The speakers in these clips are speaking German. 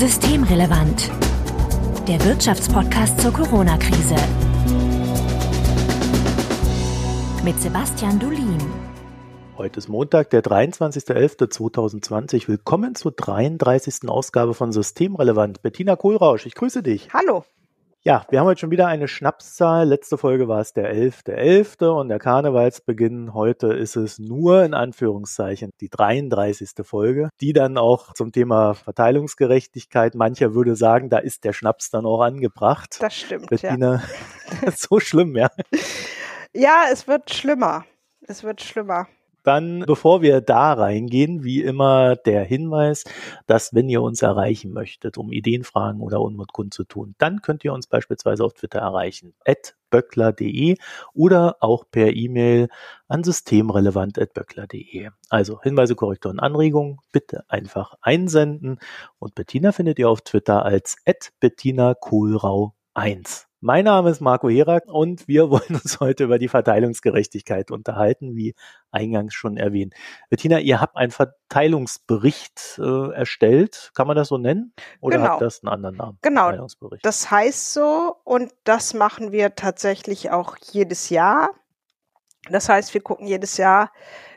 Systemrelevant. Der Wirtschaftspodcast zur Corona-Krise. Mit Sebastian Dulin. Heute ist Montag, der 23.11.2020. Willkommen zur 33. Ausgabe von Systemrelevant. Bettina Kohlrausch, ich grüße dich. Hallo. Ja, wir haben heute schon wieder eine Schnapszahl. Letzte Folge war es der 11.11. .11. und der Karnevalsbeginn. Heute ist es nur in Anführungszeichen die 33. Folge, die dann auch zum Thema Verteilungsgerechtigkeit, mancher würde sagen, da ist der Schnaps dann auch angebracht. Das stimmt, Bettina, ja. so schlimm, ja. Ja, es wird schlimmer. Es wird schlimmer. Dann, bevor wir da reingehen, wie immer der Hinweis, dass wenn ihr uns erreichen möchtet, um Ideenfragen oder Unmut kundzutun, dann könnt ihr uns beispielsweise auf Twitter erreichen, at böckler.de oder auch per E-Mail an systemrelevant.böckler.de. Also Hinweise, Korrekturen, Anregungen bitte einfach einsenden und Bettina findet ihr auf Twitter als at Bettina Kohlrau 1. Mein Name ist Marco Herak und wir wollen uns heute über die Verteilungsgerechtigkeit unterhalten, wie eingangs schon erwähnt. Bettina, ihr habt einen Verteilungsbericht äh, erstellt, kann man das so nennen? Oder genau. hat das einen anderen Namen? Genau, das heißt so und das machen wir tatsächlich auch jedes Jahr. Das heißt, wir gucken jedes Jahr,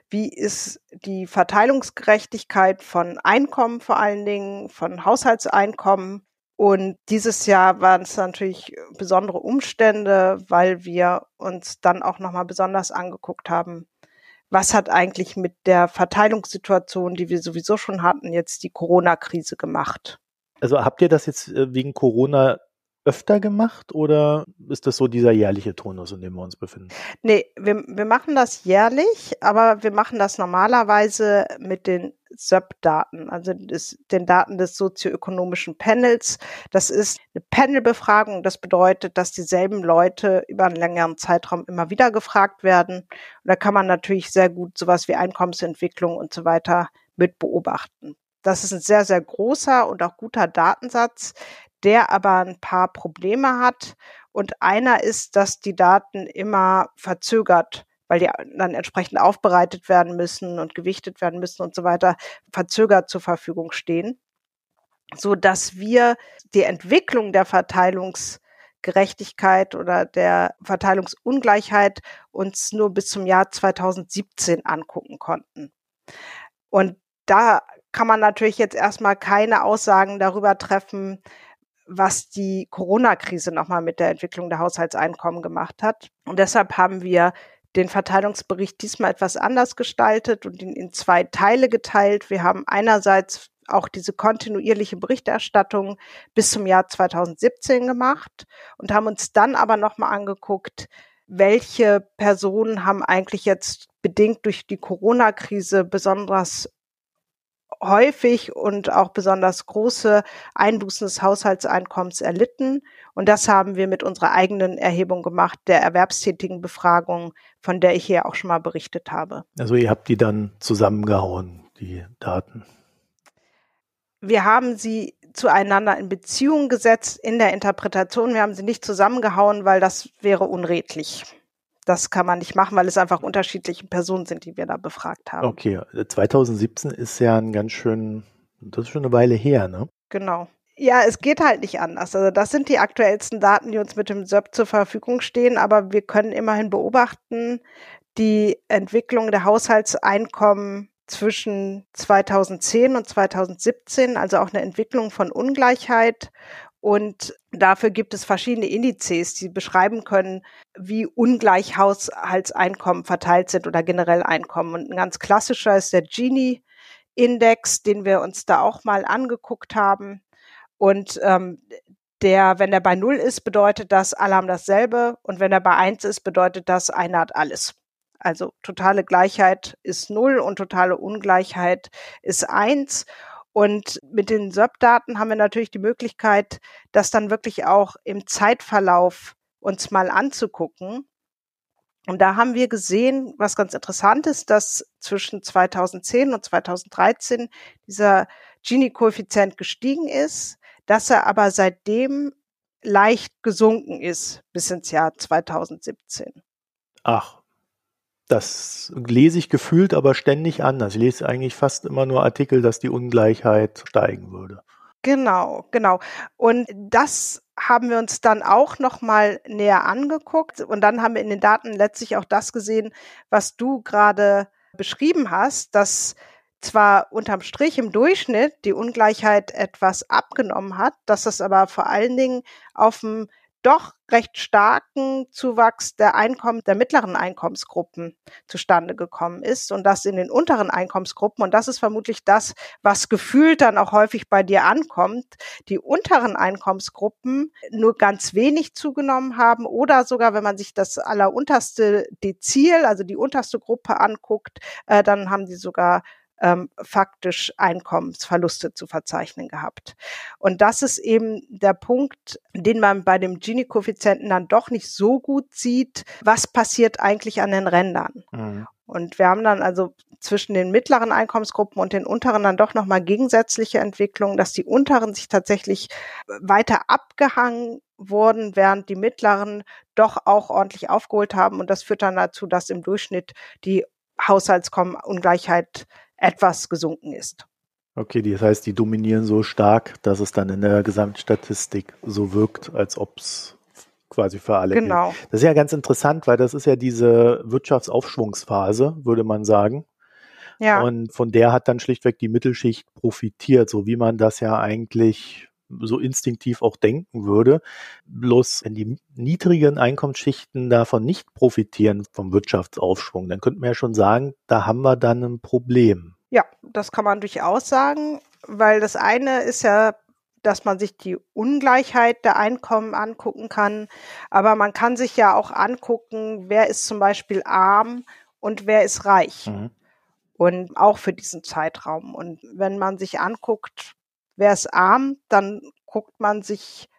wie ist die Verteilungsgerechtigkeit von Einkommen vor allen Dingen, von Haushaltseinkommen und dieses Jahr waren es natürlich besondere Umstände, weil wir uns dann auch nochmal besonders angeguckt haben, was hat eigentlich mit der Verteilungssituation, die wir sowieso schon hatten, jetzt die Corona-Krise gemacht. Also habt ihr das jetzt äh, wegen Corona öfter gemacht oder ist das so dieser jährliche Tonus, in dem wir uns befinden? Nee, wir, wir machen das jährlich, aber wir machen das normalerweise mit den SÖP-Daten, also des, den Daten des sozioökonomischen Panels. Das ist eine Panelbefragung. Das bedeutet, dass dieselben Leute über einen längeren Zeitraum immer wieder gefragt werden. Und da kann man natürlich sehr gut sowas wie Einkommensentwicklung und so weiter mit beobachten. Das ist ein sehr, sehr großer und auch guter Datensatz, der aber ein paar Probleme hat. Und einer ist, dass die Daten immer verzögert, weil die dann entsprechend aufbereitet werden müssen und gewichtet werden müssen und so weiter, verzögert zur Verfügung stehen, so dass wir die Entwicklung der Verteilungsgerechtigkeit oder der Verteilungsungleichheit uns nur bis zum Jahr 2017 angucken konnten. Und da kann man natürlich jetzt erstmal keine Aussagen darüber treffen, was die Corona-Krise nochmal mit der Entwicklung der Haushaltseinkommen gemacht hat. Und deshalb haben wir den Verteilungsbericht diesmal etwas anders gestaltet und ihn in zwei Teile geteilt. Wir haben einerseits auch diese kontinuierliche Berichterstattung bis zum Jahr 2017 gemacht und haben uns dann aber nochmal angeguckt, welche Personen haben eigentlich jetzt bedingt durch die Corona-Krise besonders häufig und auch besonders große Einbußen des Haushaltseinkommens erlitten. Und das haben wir mit unserer eigenen Erhebung gemacht, der erwerbstätigen Befragung, von der ich hier auch schon mal berichtet habe. Also ihr habt die dann zusammengehauen, die Daten. Wir haben sie zueinander in Beziehung gesetzt in der Interpretation. Wir haben sie nicht zusammengehauen, weil das wäre unredlich das kann man nicht machen, weil es einfach unterschiedliche Personen sind, die wir da befragt haben. Okay, 2017 ist ja ein ganz schön, das ist schon eine Weile her, ne? Genau. Ja, es geht halt nicht anders. Also das sind die aktuellsten Daten, die uns mit dem SERP zur Verfügung stehen, aber wir können immerhin beobachten, die Entwicklung der Haushaltseinkommen zwischen 2010 und 2017, also auch eine Entwicklung von Ungleichheit. Und dafür gibt es verschiedene Indizes, die beschreiben können, wie ungleich Haushaltseinkommen verteilt sind oder generell Einkommen. Und ein ganz klassischer ist der Gini-Index, den wir uns da auch mal angeguckt haben. Und ähm, der, wenn er bei Null ist, bedeutet das, alle haben dasselbe. Und wenn er bei eins ist, bedeutet das, einer hat alles. Also totale Gleichheit ist Null und totale Ungleichheit ist eins. Und mit den SERP-Daten haben wir natürlich die Möglichkeit, das dann wirklich auch im Zeitverlauf uns mal anzugucken. Und da haben wir gesehen, was ganz interessant ist, dass zwischen 2010 und 2013 dieser Gini-Koeffizient gestiegen ist, dass er aber seitdem leicht gesunken ist bis ins Jahr 2017. Ach, das lese ich gefühlt aber ständig anders. Ich lese eigentlich fast immer nur Artikel, dass die Ungleichheit steigen würde. Genau, genau. Und das haben wir uns dann auch noch mal näher angeguckt und dann haben wir in den Daten letztlich auch das gesehen, was du gerade beschrieben hast, dass zwar unterm Strich im Durchschnitt die Ungleichheit etwas abgenommen hat, dass es aber vor allen Dingen auf dem doch recht starken Zuwachs der Einkommen der mittleren Einkommensgruppen zustande gekommen ist und das in den unteren Einkommensgruppen. Und das ist vermutlich das, was gefühlt dann auch häufig bei dir ankommt, die unteren Einkommensgruppen nur ganz wenig zugenommen haben oder sogar, wenn man sich das allerunterste Dezil, also die unterste Gruppe anguckt, äh, dann haben die sogar ähm, faktisch Einkommensverluste zu verzeichnen gehabt. Und das ist eben der Punkt, den man bei dem Gini-Koeffizienten dann doch nicht so gut sieht. Was passiert eigentlich an den Rändern? Mhm. Und wir haben dann also zwischen den mittleren Einkommensgruppen und den unteren dann doch nochmal gegensätzliche Entwicklungen, dass die unteren sich tatsächlich weiter abgehangen wurden, während die mittleren doch auch ordentlich aufgeholt haben. Und das führt dann dazu, dass im Durchschnitt die Haushaltsungleichheit etwas gesunken ist. Okay, das heißt, die dominieren so stark, dass es dann in der Gesamtstatistik so wirkt, als ob es quasi für alle genau. Gilt. Das ist ja ganz interessant, weil das ist ja diese Wirtschaftsaufschwungsphase, würde man sagen. Ja. Und von der hat dann schlichtweg die Mittelschicht profitiert, so wie man das ja eigentlich so instinktiv auch denken würde. Bloß wenn die niedrigen Einkommensschichten davon nicht profitieren vom Wirtschaftsaufschwung, dann könnte man ja schon sagen, da haben wir dann ein Problem. Ja, das kann man durchaus sagen, weil das eine ist ja dass man sich die Ungleichheit der Einkommen angucken kann. Aber man kann sich ja auch angucken, wer ist zum Beispiel arm und wer ist reich. Mhm. Und auch für diesen Zeitraum. Und wenn man sich anguckt, Wer ist arm, dann guckt man sich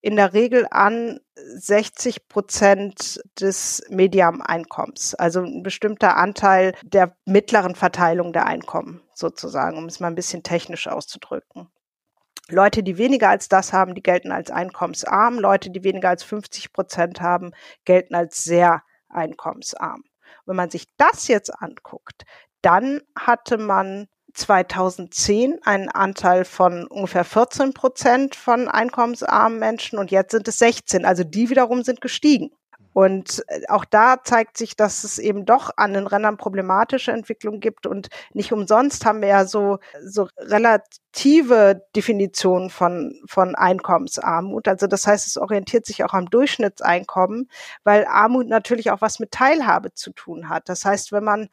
in der Regel an 60 Prozent des Mediam-Einkommens, also ein bestimmter Anteil der mittleren Verteilung der Einkommen sozusagen, um es mal ein bisschen technisch auszudrücken. Leute, die weniger als das haben, die gelten als einkommensarm. Leute, die weniger als 50 Prozent haben, gelten als sehr einkommensarm. Wenn man sich das jetzt anguckt, dann hatte man 2010 einen Anteil von ungefähr 14 Prozent von einkommensarmen Menschen und jetzt sind es 16. Also die wiederum sind gestiegen. Und äh, auch da zeigt sich, dass es eben doch an den Rändern problematische Entwicklungen gibt. Und nicht umsonst haben wir ja so, so relative Definitionen von, von Einkommensarmut. Also das heißt, es orientiert sich auch am Durchschnittseinkommen, weil Armut natürlich auch was mit Teilhabe zu tun hat. Das heißt, wenn man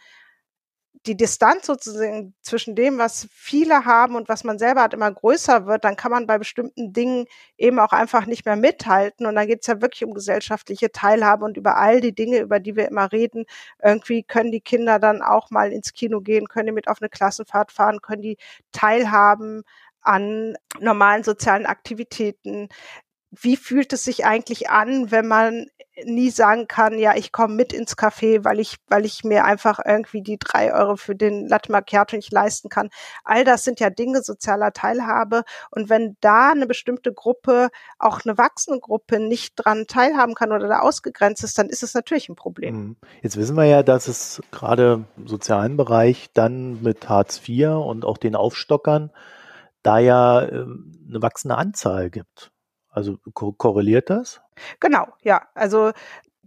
die Distanz sozusagen zwischen dem, was viele haben und was man selber hat, immer größer wird, dann kann man bei bestimmten Dingen eben auch einfach nicht mehr mithalten. Und dann geht es ja wirklich um gesellschaftliche Teilhabe und über all die Dinge, über die wir immer reden. Irgendwie können die Kinder dann auch mal ins Kino gehen, können die mit auf eine Klassenfahrt fahren, können die teilhaben an normalen sozialen Aktivitäten wie fühlt es sich eigentlich an, wenn man nie sagen kann, ja, ich komme mit ins Café, weil ich, weil ich mir einfach irgendwie die drei Euro für den Latte Macchiato nicht leisten kann. All das sind ja Dinge sozialer Teilhabe. Und wenn da eine bestimmte Gruppe, auch eine wachsende Gruppe nicht dran teilhaben kann oder da ausgegrenzt ist, dann ist es natürlich ein Problem. Mhm. Jetzt wissen wir ja, dass es gerade im sozialen Bereich dann mit Hartz IV und auch den Aufstockern da ja ähm, eine wachsende Anzahl gibt. Also ko korreliert das? Genau, ja. Also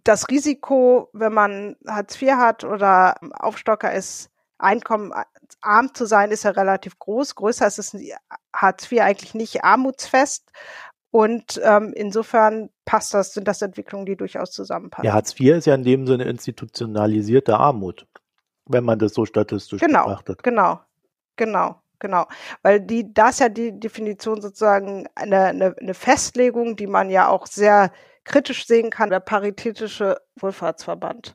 das Risiko, wenn man Hartz IV hat oder Aufstocker ist, einkommenarm zu sein, ist ja relativ groß. Größer ist es Hartz IV eigentlich nicht armutsfest. Und ähm, insofern passt das, sind das Entwicklungen, die durchaus zusammenpassen. Ja, Hartz IV ist ja in dem Sinne institutionalisierte Armut, wenn man das so statistisch genau, betrachtet. Genau, genau. Genau, weil die, da ist ja die Definition sozusagen eine, eine, eine Festlegung, die man ja auch sehr kritisch sehen kann, der Paritätische Wohlfahrtsverband.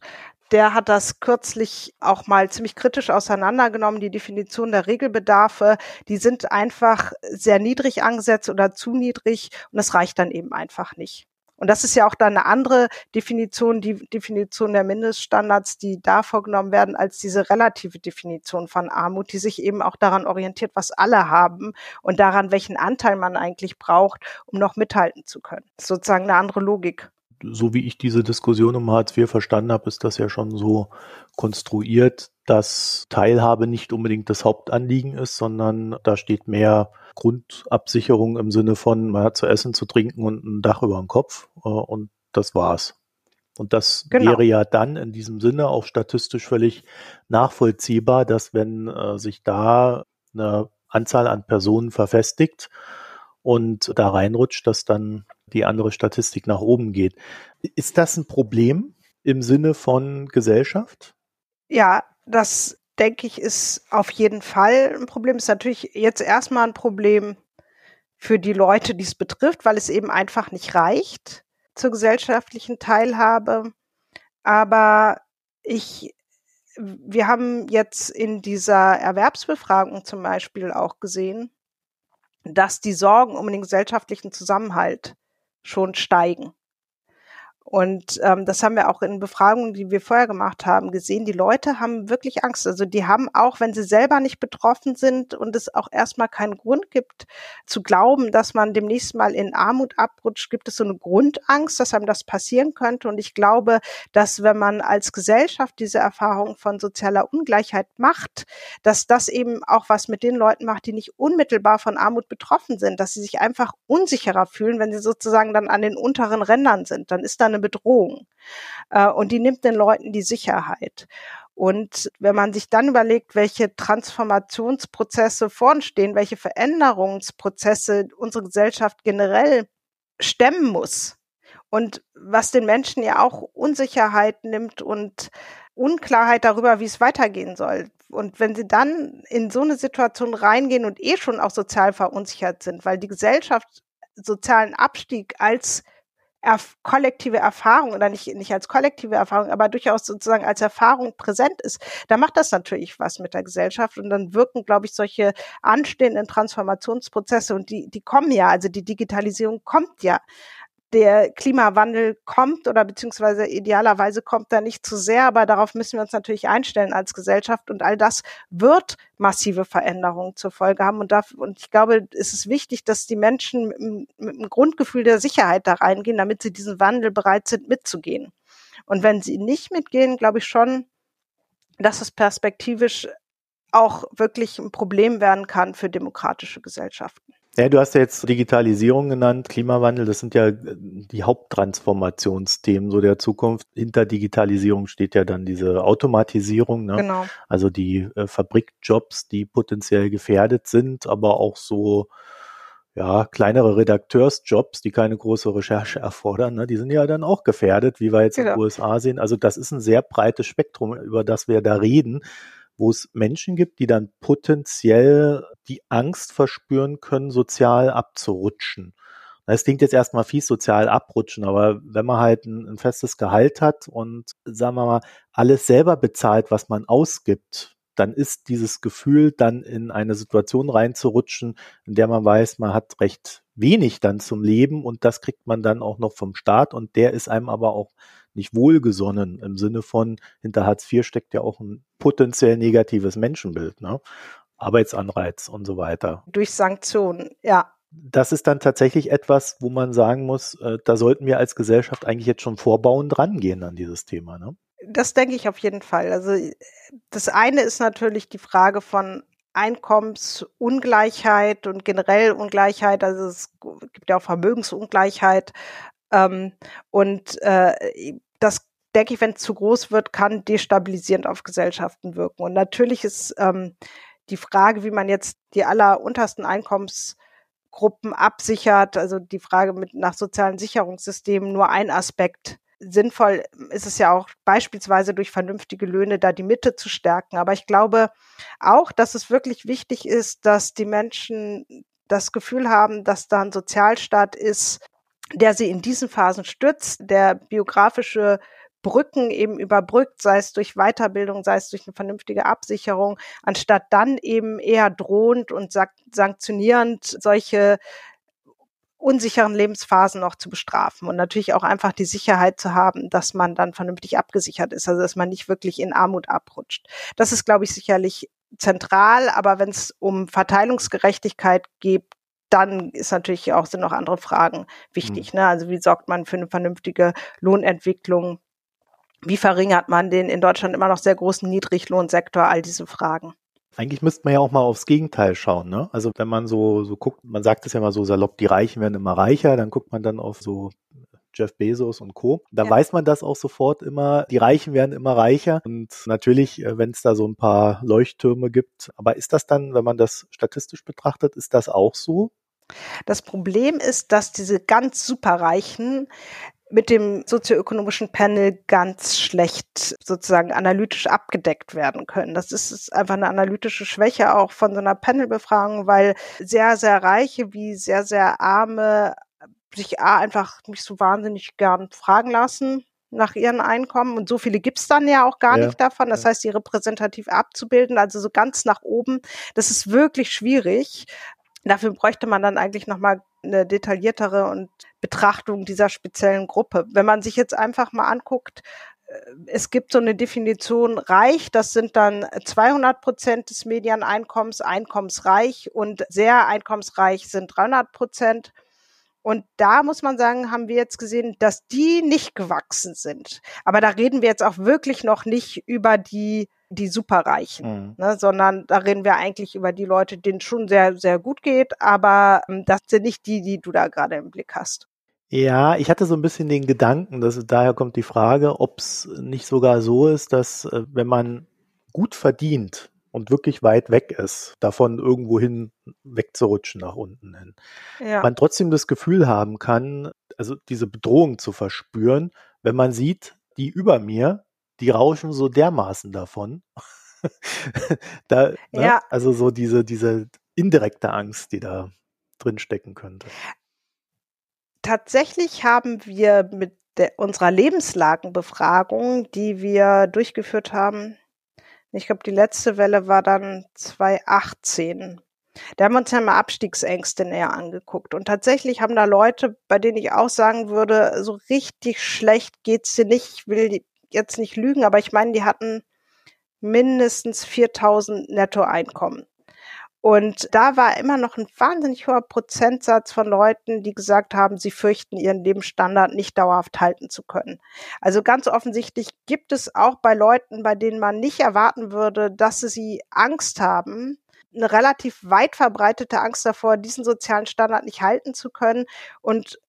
Der hat das kürzlich auch mal ziemlich kritisch auseinandergenommen. Die Definition der Regelbedarfe, die sind einfach sehr niedrig angesetzt oder zu niedrig und das reicht dann eben einfach nicht. Und das ist ja auch dann eine andere Definition, die Definition der Mindeststandards, die da vorgenommen werden, als diese relative Definition von Armut, die sich eben auch daran orientiert, was alle haben und daran, welchen Anteil man eigentlich braucht, um noch mithalten zu können. Sozusagen eine andere Logik. So wie ich diese Diskussion um Hartz IV verstanden habe, ist das ja schon so konstruiert, dass Teilhabe nicht unbedingt das Hauptanliegen ist, sondern da steht mehr Grundabsicherung im Sinne von, man hat zu essen, zu trinken und ein Dach über dem Kopf äh, und das war's. Und das genau. wäre ja dann in diesem Sinne auch statistisch völlig nachvollziehbar, dass wenn äh, sich da eine Anzahl an Personen verfestigt und da reinrutscht, dass dann die andere Statistik nach oben geht. Ist das ein Problem im Sinne von Gesellschaft? Ja, das denke ich ist auf jeden Fall ein Problem. Ist natürlich jetzt erstmal ein Problem für die Leute, die es betrifft, weil es eben einfach nicht reicht zur gesellschaftlichen Teilhabe. Aber ich, wir haben jetzt in dieser Erwerbsbefragung zum Beispiel auch gesehen, dass die Sorgen um den gesellschaftlichen Zusammenhalt schon steigen. Und ähm, das haben wir auch in Befragungen, die wir vorher gemacht haben, gesehen. Die Leute haben wirklich Angst. Also die haben auch, wenn sie selber nicht betroffen sind und es auch erstmal keinen Grund gibt zu glauben, dass man demnächst mal in Armut abrutscht, gibt es so eine Grundangst, dass einem das passieren könnte. Und ich glaube, dass wenn man als Gesellschaft diese Erfahrung von sozialer Ungleichheit macht, dass das eben auch was mit den Leuten macht, die nicht unmittelbar von Armut betroffen sind, dass sie sich einfach unsicherer fühlen, wenn sie sozusagen dann an den unteren Rändern sind. Dann ist da eine Bedrohung. Äh, und die nimmt den Leuten die Sicherheit. Und wenn man sich dann überlegt, welche Transformationsprozesse vorn stehen, welche Veränderungsprozesse unsere Gesellschaft generell stemmen muss und was den Menschen ja auch Unsicherheit nimmt und Unklarheit darüber, wie es weitergehen soll. Und wenn sie dann in so eine Situation reingehen und eh schon auch sozial verunsichert sind, weil die Gesellschaft sozialen Abstieg als erf kollektive Erfahrung oder nicht, nicht als kollektive Erfahrung, aber durchaus sozusagen als Erfahrung präsent ist, da macht das natürlich was mit der Gesellschaft und dann wirken, glaube ich, solche anstehenden Transformationsprozesse und die, die kommen ja, also die Digitalisierung kommt ja der Klimawandel kommt oder beziehungsweise idealerweise kommt er nicht zu sehr, aber darauf müssen wir uns natürlich einstellen als Gesellschaft und all das wird massive Veränderungen zur Folge haben und, da, und ich glaube, es ist wichtig, dass die Menschen mit einem Grundgefühl der Sicherheit da reingehen, damit sie diesen Wandel bereit sind mitzugehen. Und wenn sie nicht mitgehen, glaube ich schon, dass es perspektivisch auch wirklich ein Problem werden kann für demokratische Gesellschaften. Ja, du hast ja jetzt Digitalisierung genannt, Klimawandel, das sind ja die Haupttransformationsthemen so der Zukunft. Hinter Digitalisierung steht ja dann diese Automatisierung, ne? genau. also die äh, Fabrikjobs, die potenziell gefährdet sind, aber auch so ja, kleinere Redakteursjobs, die keine große Recherche erfordern, ne, die sind ja dann auch gefährdet, wie wir jetzt genau. in den USA sehen. Also das ist ein sehr breites Spektrum, über das wir da reden wo es Menschen gibt, die dann potenziell die Angst verspüren können, sozial abzurutschen. Das klingt jetzt erstmal fies, sozial abrutschen, aber wenn man halt ein, ein, festes Gehalt hat und, sagen wir mal, alles selber bezahlt, was man ausgibt, dann ist dieses Gefühl, dann in eine Situation reinzurutschen, in der man weiß, man hat recht wenig dann zum Leben und das kriegt man dann auch noch vom Staat und der ist einem aber auch nicht wohlgesonnen im Sinne von, hinter Hartz IV steckt ja auch ein potenziell negatives Menschenbild, ne? Arbeitsanreiz und so weiter. Durch Sanktionen, ja. Das ist dann tatsächlich etwas, wo man sagen muss, äh, da sollten wir als Gesellschaft eigentlich jetzt schon vorbauend rangehen an dieses Thema. Ne? Das denke ich auf jeden Fall. Also das eine ist natürlich die Frage von Einkommensungleichheit und generell Ungleichheit. Also es gibt ja auch Vermögensungleichheit. Ähm, und äh, das denke ich, wenn es zu groß wird, kann destabilisierend auf Gesellschaften wirken. Und natürlich ist ähm, die Frage, wie man jetzt die alleruntersten Einkommensgruppen absichert, also die Frage mit nach sozialen Sicherungssystemen nur ein Aspekt. Sinnvoll ist es ja auch beispielsweise durch vernünftige Löhne da die Mitte zu stärken. Aber ich glaube auch, dass es wirklich wichtig ist, dass die Menschen das Gefühl haben, dass da ein Sozialstaat ist, der sie in diesen Phasen stützt, der biografische Brücken eben überbrückt, sei es durch Weiterbildung, sei es durch eine vernünftige Absicherung, anstatt dann eben eher drohend und sanktionierend solche unsicheren Lebensphasen noch zu bestrafen und natürlich auch einfach die Sicherheit zu haben, dass man dann vernünftig abgesichert ist, also dass man nicht wirklich in Armut abrutscht. Das ist, glaube ich, sicherlich zentral, aber wenn es um Verteilungsgerechtigkeit geht, dann ist natürlich auch, sind noch andere Fragen wichtig. Mhm. Ne? Also wie sorgt man für eine vernünftige Lohnentwicklung? Wie verringert man den in Deutschland immer noch sehr großen Niedriglohnsektor? All diese Fragen. Eigentlich müsste man ja auch mal aufs Gegenteil schauen. Ne? Also wenn man so, so guckt, man sagt es ja mal so salopp, die Reichen werden immer reicher, dann guckt man dann auf so Jeff Bezos und Co. Da ja. weiß man das auch sofort immer, die Reichen werden immer reicher und natürlich, äh, wenn es da so ein paar Leuchttürme gibt, aber ist das dann, wenn man das statistisch betrachtet, ist das auch so? Das Problem ist, dass diese ganz superreichen mit dem sozioökonomischen Panel ganz schlecht sozusagen analytisch abgedeckt werden können. Das ist einfach eine analytische Schwäche auch von so einer Panelbefragung, weil sehr, sehr reiche wie sehr, sehr arme sich A, einfach nicht so wahnsinnig gern fragen lassen nach ihren Einkommen. Und so viele gibt's dann ja auch gar ja, nicht davon. Das ja. heißt, die repräsentativ abzubilden, also so ganz nach oben, das ist wirklich schwierig. Dafür bräuchte man dann eigentlich nochmal eine detailliertere und Betrachtung dieser speziellen Gruppe. Wenn man sich jetzt einfach mal anguckt, äh, es gibt so eine Definition reich, das sind dann 200 Prozent des Medianeinkommens, einkommensreich und sehr einkommensreich sind 300 Prozent. Und da muss man sagen, haben wir jetzt gesehen, dass die nicht gewachsen sind. Aber da reden wir jetzt auch wirklich noch nicht über die, die Superreichen, mhm. ne, sondern da reden wir eigentlich über die Leute, denen schon sehr, sehr gut geht. Aber ähm, das sind nicht die, die du da gerade im Blick hast. Ja, ich hatte so ein bisschen den Gedanken, dass daher kommt die Frage, ob es nicht sogar so ist, dass äh, wenn man gut verdient, und wirklich weit weg ist, davon irgendwohin wegzurutschen nach unten hin. Ja. Man trotzdem das Gefühl haben kann, also diese Bedrohung zu verspüren, wenn man sieht, die über mir, die rauschen so dermaßen davon. da, ne? ja. Also so diese, diese indirekte Angst, die da drin stecken könnte. Tatsächlich haben wir mit der, unserer Lebenslagenbefragung, die wir durchgeführt haben, ich glaube, die letzte Welle war dann 2018. Da haben wir uns ja mal Abstiegsängste näher angeguckt. Und tatsächlich haben da Leute, bei denen ich auch sagen würde, so richtig schlecht geht's dir nicht. Ich will jetzt nicht lügen, aber ich meine, die hatten mindestens 4000 Nettoeinkommen. Und da war immer noch ein wahnsinnig hoher Prozentsatz von Leuten, die gesagt haben, sie fürchten ihren Lebensstandard nicht dauerhaft halten zu können. Also ganz offensichtlich gibt es auch bei Leuten, bei denen man nicht erwarten würde, dass sie Angst haben, eine relativ weit verbreitete Angst davor, diesen sozialen Standard nicht halten zu können. Und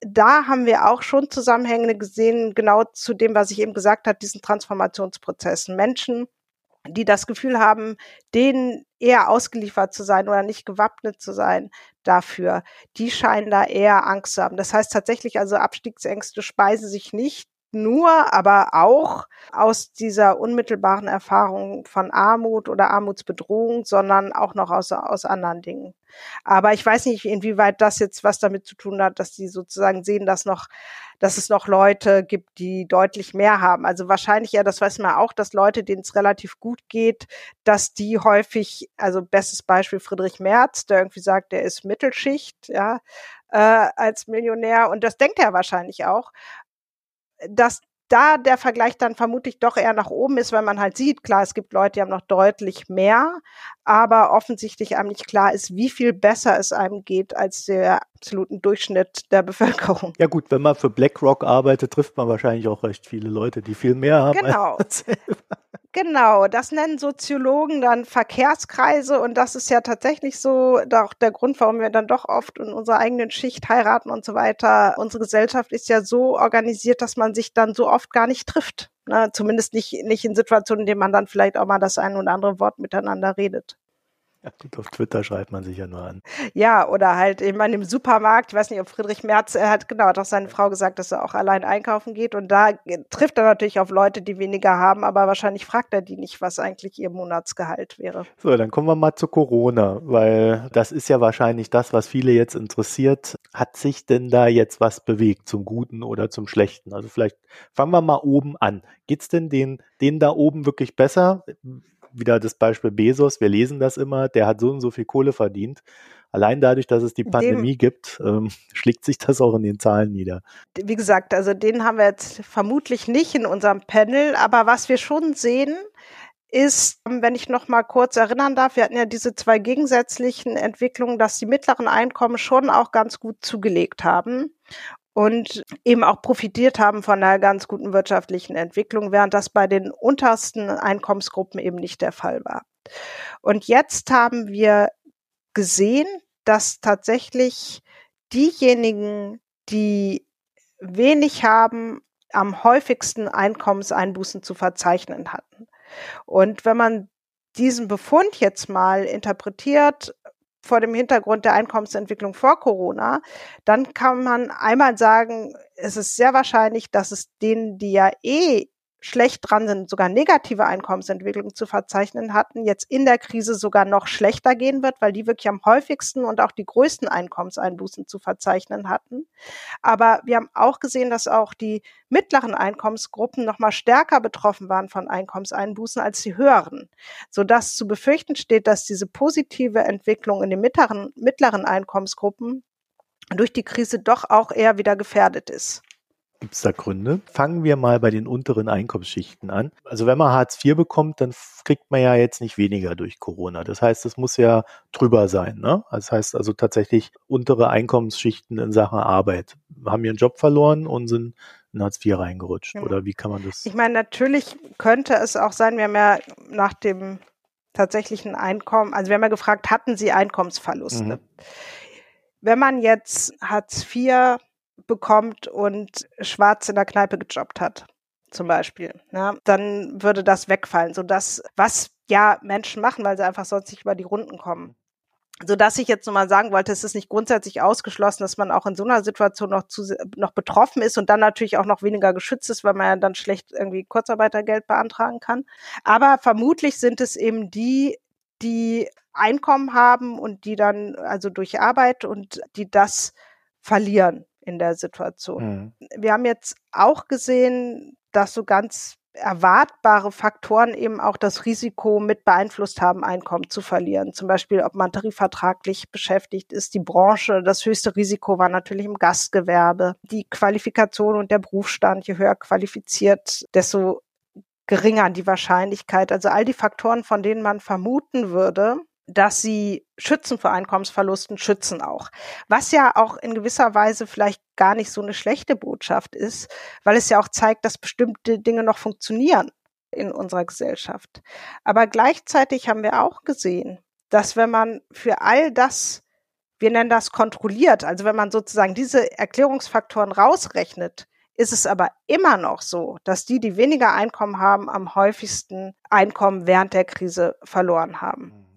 da haben wir auch schon Zusammenhänge gesehen, genau zu dem, was ich eben gesagt habe, diesen Transformationsprozessen. Menschen, die das Gefühl haben, denen eher ausgeliefert zu sein oder nicht gewappnet zu sein dafür, die scheinen da eher Angst zu haben. Das heißt tatsächlich also Abstiegsängste speisen sich nicht nur, aber auch aus dieser unmittelbaren Erfahrung von Armut oder Armutsbedrohung, sondern auch noch aus, aus anderen Dingen. Aber ich weiß nicht, inwieweit das jetzt was damit zu tun hat, dass die sozusagen sehen, dass noch, dass es noch Leute gibt, die deutlich mehr haben. Also wahrscheinlich ja, das weiß man auch, dass Leute, denen es relativ gut geht, dass die häufig, also bestes Beispiel Friedrich Merz, der irgendwie sagt, der ist Mittelschicht, ja, äh, als Millionär und das denkt er wahrscheinlich auch dass da der Vergleich dann vermutlich doch eher nach oben ist, weil man halt sieht, klar, es gibt Leute, die haben noch deutlich mehr, aber offensichtlich einem nicht klar ist, wie viel besser es einem geht als der absoluten Durchschnitt der Bevölkerung. Ja gut, wenn man für BlackRock arbeitet, trifft man wahrscheinlich auch recht viele Leute, die viel mehr haben. Genau. Genau, das nennen Soziologen dann Verkehrskreise und das ist ja tatsächlich so auch der Grund, warum wir dann doch oft in unserer eigenen Schicht heiraten und so weiter. Unsere Gesellschaft ist ja so organisiert, dass man sich dann so oft gar nicht trifft. Ne? Zumindest nicht, nicht in Situationen, in denen man dann vielleicht auch mal das ein oder andere Wort miteinander redet. Ja, gut, auf Twitter schreibt man sich ja nur an. Ja, oder halt, ich meine, im Supermarkt, ich weiß nicht, ob Friedrich Merz, er hat, genau, hat auch seine Frau gesagt, dass er auch allein einkaufen geht und da trifft er natürlich auf Leute, die weniger haben, aber wahrscheinlich fragt er die nicht, was eigentlich ihr Monatsgehalt wäre. So, dann kommen wir mal zu Corona, weil das ist ja wahrscheinlich das, was viele jetzt interessiert. Hat sich denn da jetzt was bewegt, zum Guten oder zum Schlechten? Also vielleicht fangen wir mal oben an. Geht's denn den, denen da oben wirklich besser? Wieder das Beispiel Bezos, wir lesen das immer, der hat so und so viel Kohle verdient. Allein dadurch, dass es die Pandemie Dem, gibt, ähm, schlägt sich das auch in den Zahlen nieder. Wie gesagt, also den haben wir jetzt vermutlich nicht in unserem Panel, aber was wir schon sehen, ist, wenn ich noch mal kurz erinnern darf, wir hatten ja diese zwei gegensätzlichen Entwicklungen, dass die mittleren Einkommen schon auch ganz gut zugelegt haben und eben auch profitiert haben von einer ganz guten wirtschaftlichen Entwicklung, während das bei den untersten Einkommensgruppen eben nicht der Fall war. Und jetzt haben wir gesehen, dass tatsächlich diejenigen, die wenig haben, am häufigsten Einkommenseinbußen zu verzeichnen hatten. Und wenn man diesen Befund jetzt mal interpretiert vor dem Hintergrund der Einkommensentwicklung vor Corona, dann kann man einmal sagen, es ist sehr wahrscheinlich, dass es denen, die ja eh schlecht dran sind, sogar negative Einkommensentwicklung zu verzeichnen hatten, jetzt in der Krise sogar noch schlechter gehen wird, weil die wirklich am häufigsten und auch die größten Einkommenseinbußen zu verzeichnen hatten. Aber wir haben auch gesehen, dass auch die mittleren Einkommensgruppen noch mal stärker betroffen waren von Einkommenseinbußen als die höheren, sodass zu befürchten steht, dass diese positive Entwicklung in den mittleren, mittleren Einkommensgruppen durch die Krise doch auch eher wieder gefährdet ist. Gibt es da Gründe? Fangen wir mal bei den unteren Einkommensschichten an. Also wenn man Hartz IV bekommt, dann kriegt man ja jetzt nicht weniger durch Corona. Das heißt, es muss ja drüber sein. Ne? Das heißt also tatsächlich untere Einkommensschichten in Sachen Arbeit haben ihren Job verloren und sind in Hartz IV reingerutscht. Ja. Oder wie kann man das? Ich meine, natürlich könnte es auch sein, wir haben ja nach dem tatsächlichen Einkommen, also wir haben ja gefragt, hatten Sie Einkommensverluste? Mhm. Wenn man jetzt Hartz IV bekommt und schwarz in der Kneipe gejobbt hat, zum Beispiel, ja, dann würde das wegfallen, so dass was ja Menschen machen, weil sie einfach sonst nicht über die Runden kommen. So dass ich jetzt nochmal sagen wollte, es ist nicht grundsätzlich ausgeschlossen, dass man auch in so einer Situation noch, zu, noch betroffen ist und dann natürlich auch noch weniger geschützt ist, weil man ja dann schlecht irgendwie Kurzarbeitergeld beantragen kann. Aber vermutlich sind es eben die, die Einkommen haben und die dann also durch Arbeit und die das verlieren in der Situation. Mhm. Wir haben jetzt auch gesehen, dass so ganz erwartbare Faktoren eben auch das Risiko mit beeinflusst haben, Einkommen zu verlieren. Zum Beispiel, ob man tarifvertraglich beschäftigt ist. Die Branche, das höchste Risiko war natürlich im Gastgewerbe. Die Qualifikation und der Berufsstand, je höher qualifiziert, desto geringer die Wahrscheinlichkeit. Also all die Faktoren, von denen man vermuten würde, dass sie schützen vor Einkommensverlusten, schützen auch. Was ja auch in gewisser Weise vielleicht gar nicht so eine schlechte Botschaft ist, weil es ja auch zeigt, dass bestimmte Dinge noch funktionieren in unserer Gesellschaft. Aber gleichzeitig haben wir auch gesehen, dass wenn man für all das, wir nennen das kontrolliert, also wenn man sozusagen diese Erklärungsfaktoren rausrechnet, ist es aber immer noch so, dass die, die weniger Einkommen haben, am häufigsten Einkommen während der Krise verloren haben.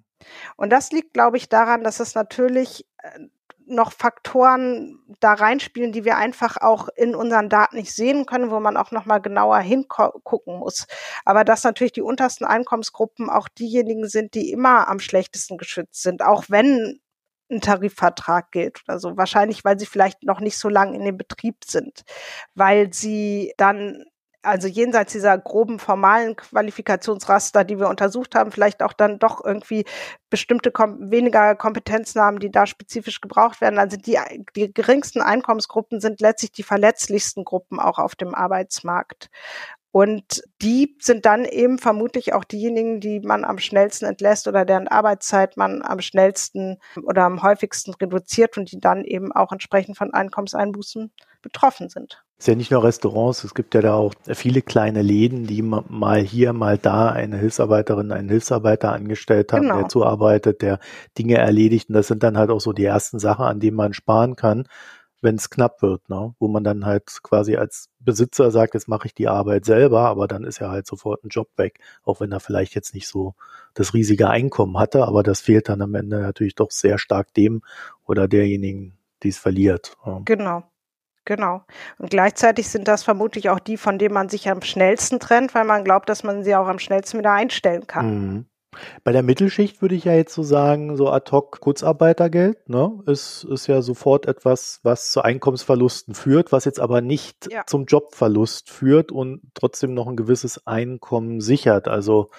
Und das liegt, glaube ich, daran, dass es natürlich äh, noch Faktoren da reinspielen, die wir einfach auch in unseren Daten nicht sehen können, wo man auch noch mal genauer hingucken muss. Aber dass natürlich die untersten Einkommensgruppen auch diejenigen sind, die immer am schlechtesten geschützt sind, auch wenn ein Tarifvertrag gilt oder so. Wahrscheinlich, weil sie vielleicht noch nicht so lange in dem Betrieb sind, weil sie dann also jenseits dieser groben formalen Qualifikationsraster, die wir untersucht haben, vielleicht auch dann doch irgendwie bestimmte kom weniger Kompetenzen haben, die da spezifisch gebraucht werden. Also die, die geringsten Einkommensgruppen sind letztlich die verletzlichsten Gruppen auch auf dem Arbeitsmarkt. Und die sind dann eben vermutlich auch diejenigen, die man am schnellsten entlässt oder deren Arbeitszeit man am schnellsten oder am häufigsten reduziert und die dann eben auch entsprechend von Einkommenseinbußen betroffen sind. Es ist ja nicht nur Restaurants, es gibt ja da auch viele kleine Läden, die mal hier, mal da eine Hilfsarbeiterin, einen Hilfsarbeiter angestellt haben, genau. der zuarbeitet, der Dinge erledigt. Und das sind dann halt auch so die ersten Sachen, an denen man sparen kann wenn es knapp wird, ne? wo man dann halt quasi als Besitzer sagt, jetzt mache ich die Arbeit selber, aber dann ist ja halt sofort ein Job weg, auch wenn er vielleicht jetzt nicht so das riesige Einkommen hatte, aber das fehlt dann am Ende natürlich doch sehr stark dem oder derjenigen, die es verliert. Genau. Genau. Und gleichzeitig sind das vermutlich auch die, von denen man sich am schnellsten trennt, weil man glaubt, dass man sie auch am schnellsten wieder einstellen kann. Mhm. Bei der Mittelschicht würde ich ja jetzt so sagen, so ad hoc Kurzarbeitergeld, ne, ist, ist ja sofort etwas, was zu Einkommensverlusten führt, was jetzt aber nicht ja. zum Jobverlust führt und trotzdem noch ein gewisses Einkommen sichert. Also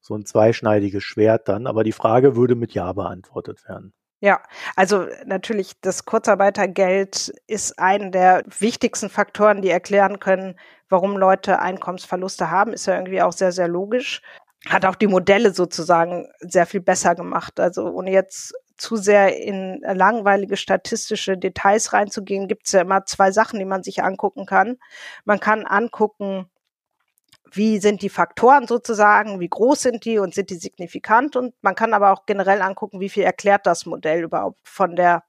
so ein zweischneidiges Schwert dann. Aber die Frage würde mit Ja beantwortet werden. Ja, also natürlich das Kurzarbeitergeld ist einer der wichtigsten Faktoren, die erklären können, warum Leute Einkommensverluste haben, ist ja irgendwie auch sehr, sehr logisch. hat auch die Modelle sozusagen sehr viel besser gemacht. Also ohne jetzt zu sehr in langweilige statistische Details reinzugehen, gibt es ja immer zwei Sachen, die man sich angucken kann. Man kann angucken, wie sind die Faktoren sozusagen, wie groß sind die und sind die signifikant und man kann aber auch generell angucken, wie viel erklärt das Modell überhaupt von der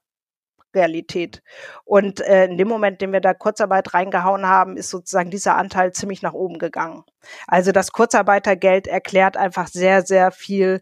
Realität. Und äh, in dem Moment, den wir da Kurzarbeit reingehauen haben, ist sozusagen dieser Anteil ziemlich nach oben gegangen. Also das Kurzarbeitergeld erklärt einfach sehr, sehr viel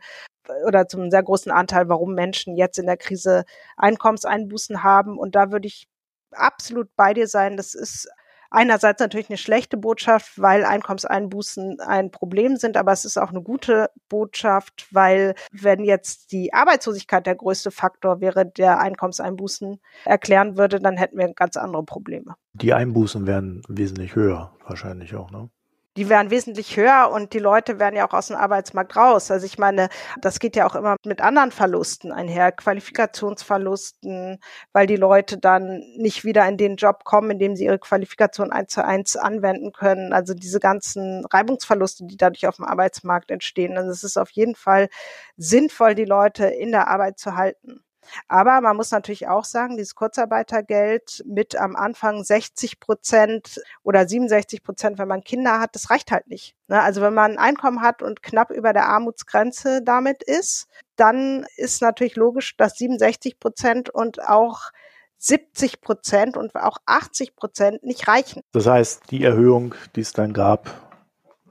oder zum sehr großen Anteil, warum Menschen jetzt in der Krise Einkommenseinbußen haben. Und da würde ich absolut bei dir sein. Das ist einerseits natürlich eine schlechte Botschaft, weil Einkommenseinbußen ein Problem sind, aber es ist auch eine gute Botschaft, weil wenn jetzt die Arbeitslosigkeit der größte Faktor wäre, der Einkommenseinbußen erklären würde, dann hätten wir ganz andere Probleme. Die Einbußen wären wesentlich höher, wahrscheinlich auch, ne? Die wären wesentlich höher und die Leute wären ja auch aus dem Arbeitsmarkt raus. Also ich meine, das geht ja auch immer mit anderen Verlusten einher, Qualifikationsverlusten, weil die Leute dann nicht wieder in den Job kommen, in dem sie ihre Qualifikation eins zu eins anwenden können. Also diese ganzen Reibungsverluste, die dadurch auf dem Arbeitsmarkt entstehen. Also es ist auf jeden Fall sinnvoll, die Leute in der Arbeit zu halten. Aber man muss natürlich auch sagen, dieses Kurzarbeitergeld mit am Anfang 60 Prozent oder 67 Prozent, wenn man Kinder hat, das reicht halt nicht. Ne? Also wenn man ein Einkommen hat und knapp über der Armutsgrenze damit ist, dann ist natürlich logisch, dass 67 Prozent und auch 70 Prozent und auch 80 Prozent nicht reichen. Das heißt, die Erhöhung, die es dann gab,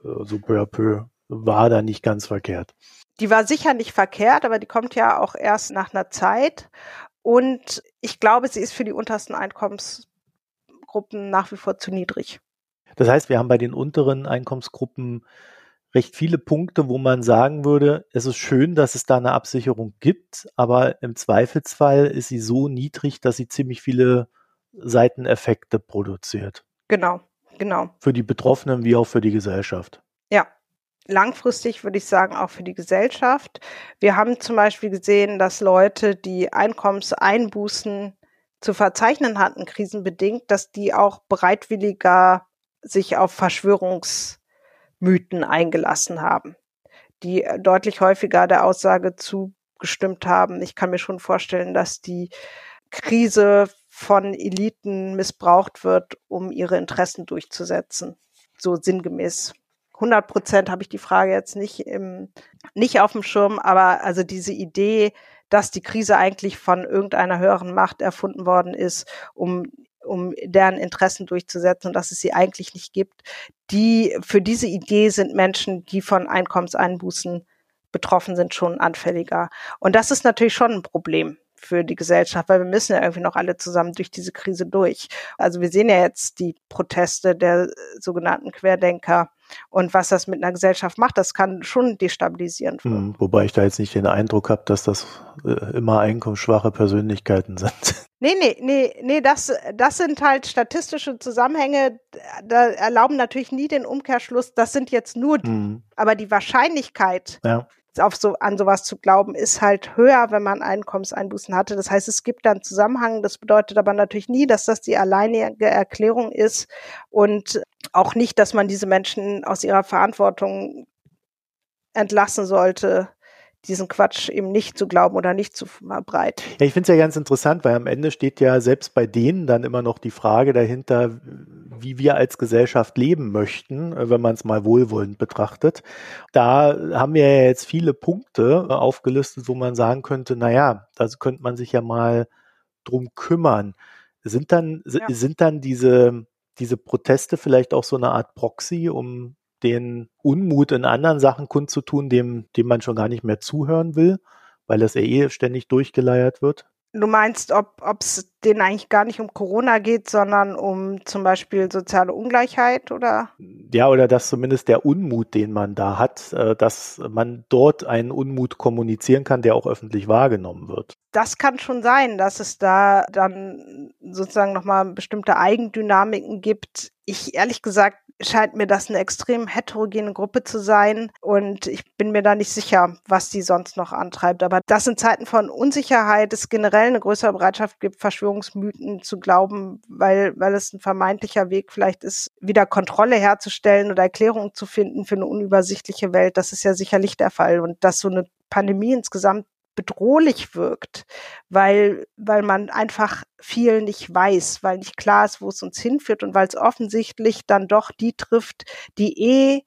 äh, so peu à peu, war da nicht ganz verkehrt die war sicher nicht verkehrt, aber die kommt ja auch erst nach einer Zeit. Und ich glaube, sie ist für die untersten Einkommensgruppen nach wie vor zu niedrig. Das heißt, wir haben bei den unteren Einkommensgruppen recht viele Punkte, wo man sagen würde, es ist schön, dass es da eine Absicherung gibt, aber im Zweifelsfall ist sie so niedrig, dass sie ziemlich viele Seiteneffekte produziert. Genau, genau. Für die Betroffenen wie auch für die Gesellschaft. Langfristig würde ich sagen auch für die Gesellschaft. Wir haben zum Beispiel gesehen, dass Leute, die Einkommenseinbußen zu verzeichnen hatten, krisenbedingt, dass die auch bereitwilliger sich auf Verschwörungsmythen eingelassen haben, die deutlich häufiger der Aussage zugestimmt haben. Ich kann mir schon vorstellen, dass die Krise von Eliten missbraucht wird, um ihre Interessen durchzusetzen. So sinngemäß 100 Prozent habe ich die Frage jetzt nicht im, nicht auf dem Schirm, aber also diese Idee, dass die Krise eigentlich von irgendeiner höheren Macht erfunden worden ist, um um deren Interessen durchzusetzen und dass es sie eigentlich nicht gibt. Die, für diese Idee sind Menschen, die von Einkommenseinbußen betroffen sind, schon anfälliger. Und das ist natürlich schon ein Problem für die Gesellschaft, weil wir müssen ja irgendwie noch alle zusammen durch diese Krise durch. Also wir sehen ja jetzt die Proteste der sogenannten Querdenker und was das mit einer Gesellschaft macht, das kann schon destabilisierend werden. Hm, wobei ich da jetzt nicht den Eindruck habe, dass das äh, immer einkommensschwache Persönlichkeiten sind. Nee, nee, nee, nee, das, das sind halt statistische Zusammenhänge, da erlauben natürlich nie den Umkehrschluss, das sind jetzt nur, mhm. aber die Wahrscheinlichkeit, ja auf so, an sowas zu glauben, ist halt höher, wenn man Einkommenseinbußen hatte. Das heißt, es gibt dann Zusammenhang. Das bedeutet aber natürlich nie, dass das die alleinige Erklärung ist und auch nicht, dass man diese Menschen aus ihrer Verantwortung entlassen sollte, diesen Quatsch eben nicht zu glauben oder nicht zu verbreiten. Ja, ich finde es ja ganz interessant, weil am Ende steht ja selbst bei denen dann immer noch die Frage dahinter, wie wir als Gesellschaft leben möchten, äh, wenn man es mal wohlwollend betrachtet. Da haben wir ja jetzt viele Punkte äh, aufgelistet, wo man sagen könnte, naja, da könnte man sich ja mal drum kümmern. Sind dann, ja. sind dann diese, diese Proteste vielleicht auch so eine Art Proxy, um den Unmut in anderen Sachen kundzutun, dem, dem man schon gar nicht mehr zuhören will, weil das ja eh ständig durchgeleiert wird? Du meinst, ob es denen eigentlich gar nicht um Corona geht, sondern um zum Beispiel soziale Ungleichheit oder? Ja, oder dass zumindest der Unmut, den man da hat, äh, dass man dort einen Unmut kommunizieren kann, der auch öffentlich wahrgenommen wird. Das kann schon sein, dass es da dann sozusagen nochmal bestimmte Eigendynamiken gibt. Ich ehrlich gesagt scheint mir das eine extrem heterogene Gruppe zu sein und ich bin mir da nicht sicher, was die sonst noch antreibt. Aber das in Zeiten von Unsicherheit es generell eine größere Bereitschaft gibt, Verschwörungsmythen zu glauben, weil, weil es ein vermeintlicher Weg vielleicht ist, wieder Kontrolle herzustellen oder Erklärungen zu finden für eine unübersichtliche Welt. Das ist ja sicherlich der Fall und dass so eine Pandemie insgesamt bedrohlich wirkt, weil, weil man einfach viel nicht weiß, weil nicht klar ist, wo es uns hinführt und weil es offensichtlich dann doch die trifft, die eh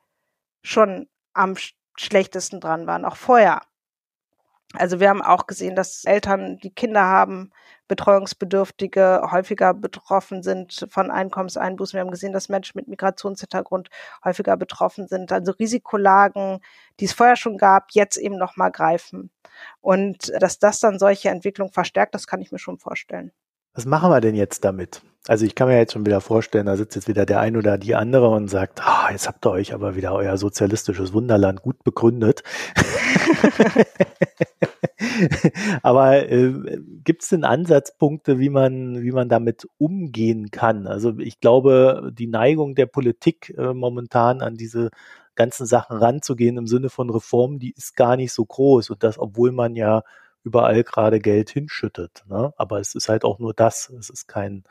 schon am schlechtesten dran waren, auch vorher. Also wir haben auch gesehen, dass Eltern, die Kinder haben, Betreuungsbedürftige häufiger betroffen sind von Einkommenseinbußen. Wir haben gesehen, dass Menschen mit Migrationshintergrund häufiger betroffen sind. Also Risikolagen, die es vorher schon gab, jetzt eben nochmal greifen. Und dass das dann solche Entwicklungen verstärkt, das kann ich mir schon vorstellen. Was machen wir denn jetzt damit? Also ich kann mir jetzt schon wieder vorstellen, da sitzt jetzt wieder der ein oder die andere und sagt, ah, jetzt habt ihr euch aber wieder euer sozialistisches Wunderland gut begründet. aber äh, gibt es denn Ansatzpunkte, wie man, wie man damit umgehen kann? Also ich glaube, die Neigung der Politik äh, momentan an diese ganzen Sachen ranzugehen im Sinne von Reformen, die ist gar nicht so groß. Und das, obwohl man ja überall gerade Geld hinschüttet. Ne? Aber es ist halt auch nur das. Es ist kein,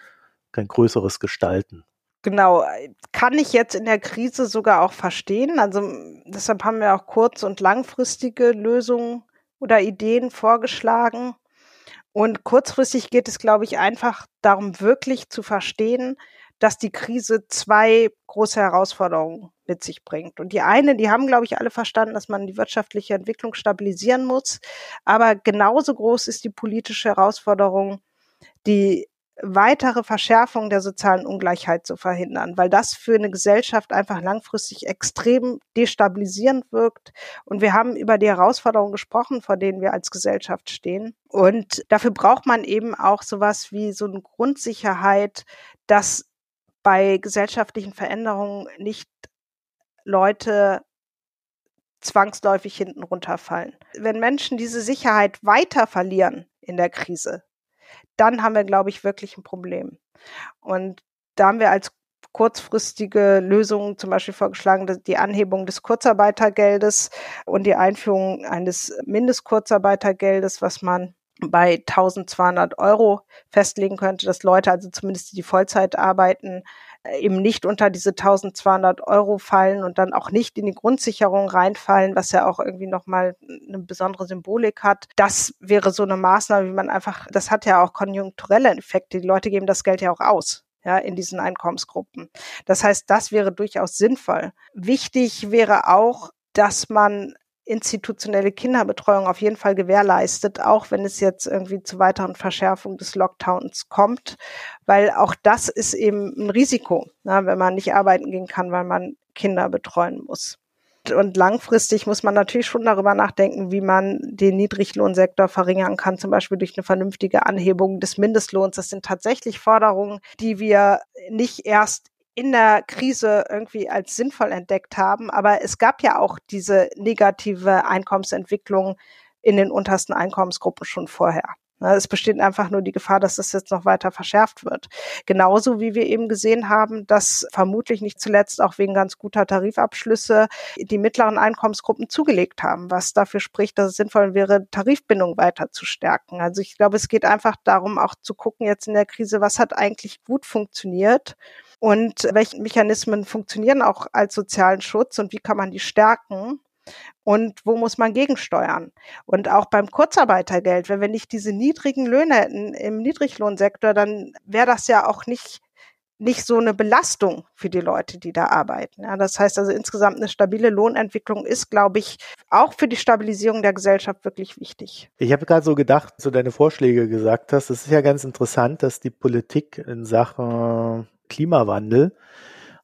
kein größeres Gestalten. Genau, kann ich jetzt in der Krise sogar auch verstehen. Also deshalb haben wir auch kurz- und langfristige Lösungen oder Ideen vorgeschlagen. Und kurzfristig geht es, glaube ich, einfach darum, wirklich zu verstehen, dass die Krise zwei große Herausforderungen mit sich bringt. Und die eine, die haben, glaube ich, alle verstanden, dass man die wirtschaftliche Entwicklung stabilisieren muss. Aber genauso groß ist die politische Herausforderung, die weitere Verschärfung der sozialen Ungleichheit zu verhindern, weil das für eine Gesellschaft einfach langfristig extrem destabilisierend wirkt. Und wir haben über die Herausforderungen gesprochen, vor denen wir als Gesellschaft stehen. Und dafür braucht man eben auch sowas wie so eine Grundsicherheit, dass bei gesellschaftlichen Veränderungen nicht Leute zwangsläufig hinten runterfallen. Wenn Menschen diese Sicherheit weiter verlieren in der Krise, dann haben wir, glaube ich, wirklich ein Problem. Und da haben wir als kurzfristige Lösungen zum Beispiel vorgeschlagen, die Anhebung des Kurzarbeitergeldes und die Einführung eines Mindestkurzarbeitergeldes, was man bei 1200 Euro festlegen könnte, dass Leute, also zumindest die Vollzeit arbeiten, äh, eben nicht unter diese 1200 Euro fallen und dann auch nicht in die Grundsicherung reinfallen, was ja auch irgendwie nochmal eine besondere Symbolik hat. Das wäre so eine Maßnahme, wie man einfach, das hat ja auch konjunkturelle Effekte. Die Leute geben das Geld ja auch aus ja, in diesen Einkommensgruppen. Das heißt, das wäre durchaus sinnvoll. Wichtig wäre auch, dass man institutionelle Kinderbetreuung auf jeden Fall gewährleistet, auch wenn es jetzt irgendwie zu weiteren Verschärfungen des Lockdowns kommt, weil auch das ist eben ein Risiko, na, wenn man nicht arbeiten gehen kann, weil man Kinder betreuen muss. Und langfristig muss man natürlich schon darüber nachdenken, wie man den Niedriglohnsektor verringern kann, zum Beispiel durch eine vernünftige Anhebung des Mindestlohns. Das sind tatsächlich Forderungen, die wir nicht erst in der Krise irgendwie als sinnvoll entdeckt haben. Aber es gab ja auch diese negative Einkommensentwicklung in den untersten Einkommensgruppen schon vorher. Ne, es besteht einfach nur die Gefahr, dass das jetzt noch weiter verschärft wird. Genauso wie wir eben gesehen haben, dass vermutlich nicht zuletzt auch wegen ganz guter Tarifabschlüsse die mittleren Einkommensgruppen zugelegt haben, was dafür spricht, dass es sinnvoll wäre, Tarifbindung weiter zu stärken. Also ich glaube, es geht einfach darum, auch zu gucken jetzt in der Krise, was hat eigentlich gut funktioniert und welche Mechanismen funktionieren auch als sozialen Schutz und wie kann man die stärken und wo muss man gegensteuern? Und auch beim Kurzarbeitergeld, wenn wir nicht diese niedrigen Löhne hätten im Niedriglohnsektor, dann wäre das ja auch nicht nicht so eine Belastung für die Leute, die da arbeiten. Ja, das heißt also insgesamt eine stabile Lohnentwicklung ist, glaube ich, auch für die Stabilisierung der Gesellschaft wirklich wichtig. Ich habe gerade so gedacht, so deine Vorschläge gesagt hast, es ist ja ganz interessant, dass die Politik in Sachen Klimawandel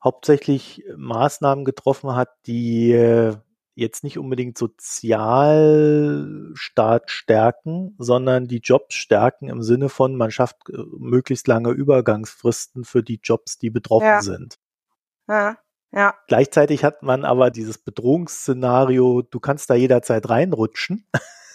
hauptsächlich Maßnahmen getroffen hat, die äh, jetzt nicht unbedingt Sozialstaat stärken, sondern die Jobs stärken im Sinne von, man schafft äh, möglichst lange Übergangsfristen für die Jobs, die betroffen ja. sind. Ja. Ja. Gleichzeitig hat man aber dieses Bedrohungsszenario, du kannst da jederzeit reinrutschen.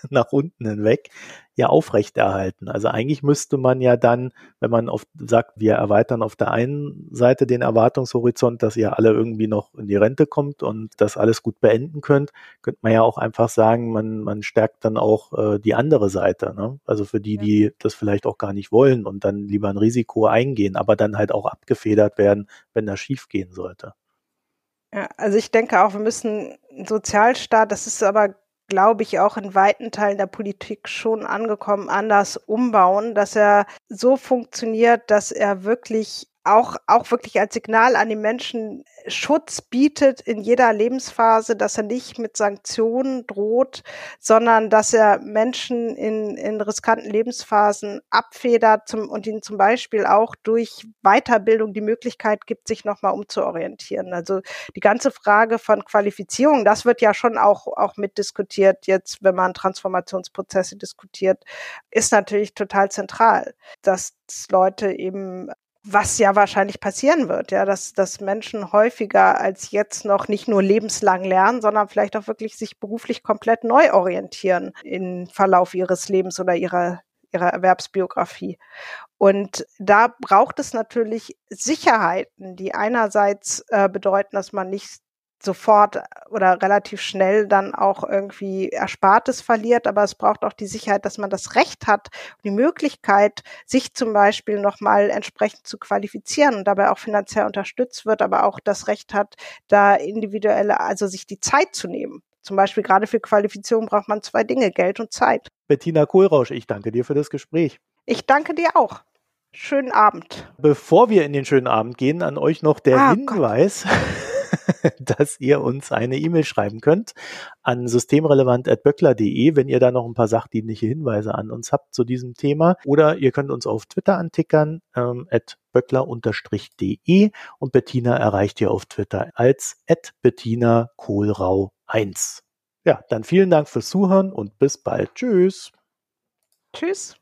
nach unten hinweg ja aufrechterhalten. Also eigentlich müsste man ja dann, wenn man auf, sagt, wir erweitern auf der einen Seite den Erwartungshorizont, dass ihr alle irgendwie noch in die Rente kommt und das alles gut beenden könnt, könnte man ja auch einfach sagen, man, man stärkt dann auch äh, die andere Seite. Ne? Also für die, die das vielleicht auch gar nicht wollen und dann lieber ein Risiko eingehen, aber dann halt auch abgefedert werden, wenn das schief gehen sollte. Ja, also ich denke auch, wir müssen Sozialstaat, das ist aber glaube ich, auch in weiten Teilen der Politik schon angekommen, anders umbauen, dass er so funktioniert, dass er wirklich auch, auch wirklich als Signal an die Menschen Schutz bietet in jeder Lebensphase, dass er nicht mit Sanktionen droht, sondern dass er Menschen in, in riskanten Lebensphasen abfedert zum, und ihnen zum Beispiel auch durch Weiterbildung die Möglichkeit gibt, sich nochmal umzuorientieren. Also die ganze Frage von Qualifizierung, das wird ja schon auch, auch mitdiskutiert jetzt, wenn man Transformationsprozesse diskutiert, ist natürlich total zentral, dass Leute eben was ja wahrscheinlich passieren wird, ja, dass, dass Menschen häufiger als jetzt noch nicht nur lebenslang lernen, sondern vielleicht auch wirklich sich beruflich komplett neu orientieren im Verlauf ihres Lebens oder ihrer, ihrer Erwerbsbiografie. Und da braucht es natürlich Sicherheiten, die einerseits äh, bedeuten, dass man nicht sofort oder relativ schnell dann auch irgendwie Erspartes verliert, aber es braucht auch die Sicherheit, dass man das Recht hat die Möglichkeit, sich zum Beispiel nochmal entsprechend zu qualifizieren und dabei auch finanziell unterstützt wird, aber auch das Recht hat, da individuelle, also sich die Zeit zu nehmen. Zum Beispiel gerade für Qualifizierung braucht man zwei Dinge, Geld und Zeit. Bettina Kohlrausch, ich danke dir für das Gespräch. Ich danke dir auch. Schönen Abend. Bevor wir in den schönen Abend gehen, an euch noch der ah, Hinweis. Gott dass ihr uns eine E-Mail schreiben könnt an systemrelevant.böckler.de, wenn ihr da noch ein paar sachdienliche Hinweise an uns habt zu diesem Thema. Oder ihr könnt uns auf Twitter antickern, ähm, at böckler-de und Bettina erreicht ihr auf Twitter als at Bettina Kohlrau 1. Ja, dann vielen Dank fürs Zuhören und bis bald. Tschüss. Tschüss.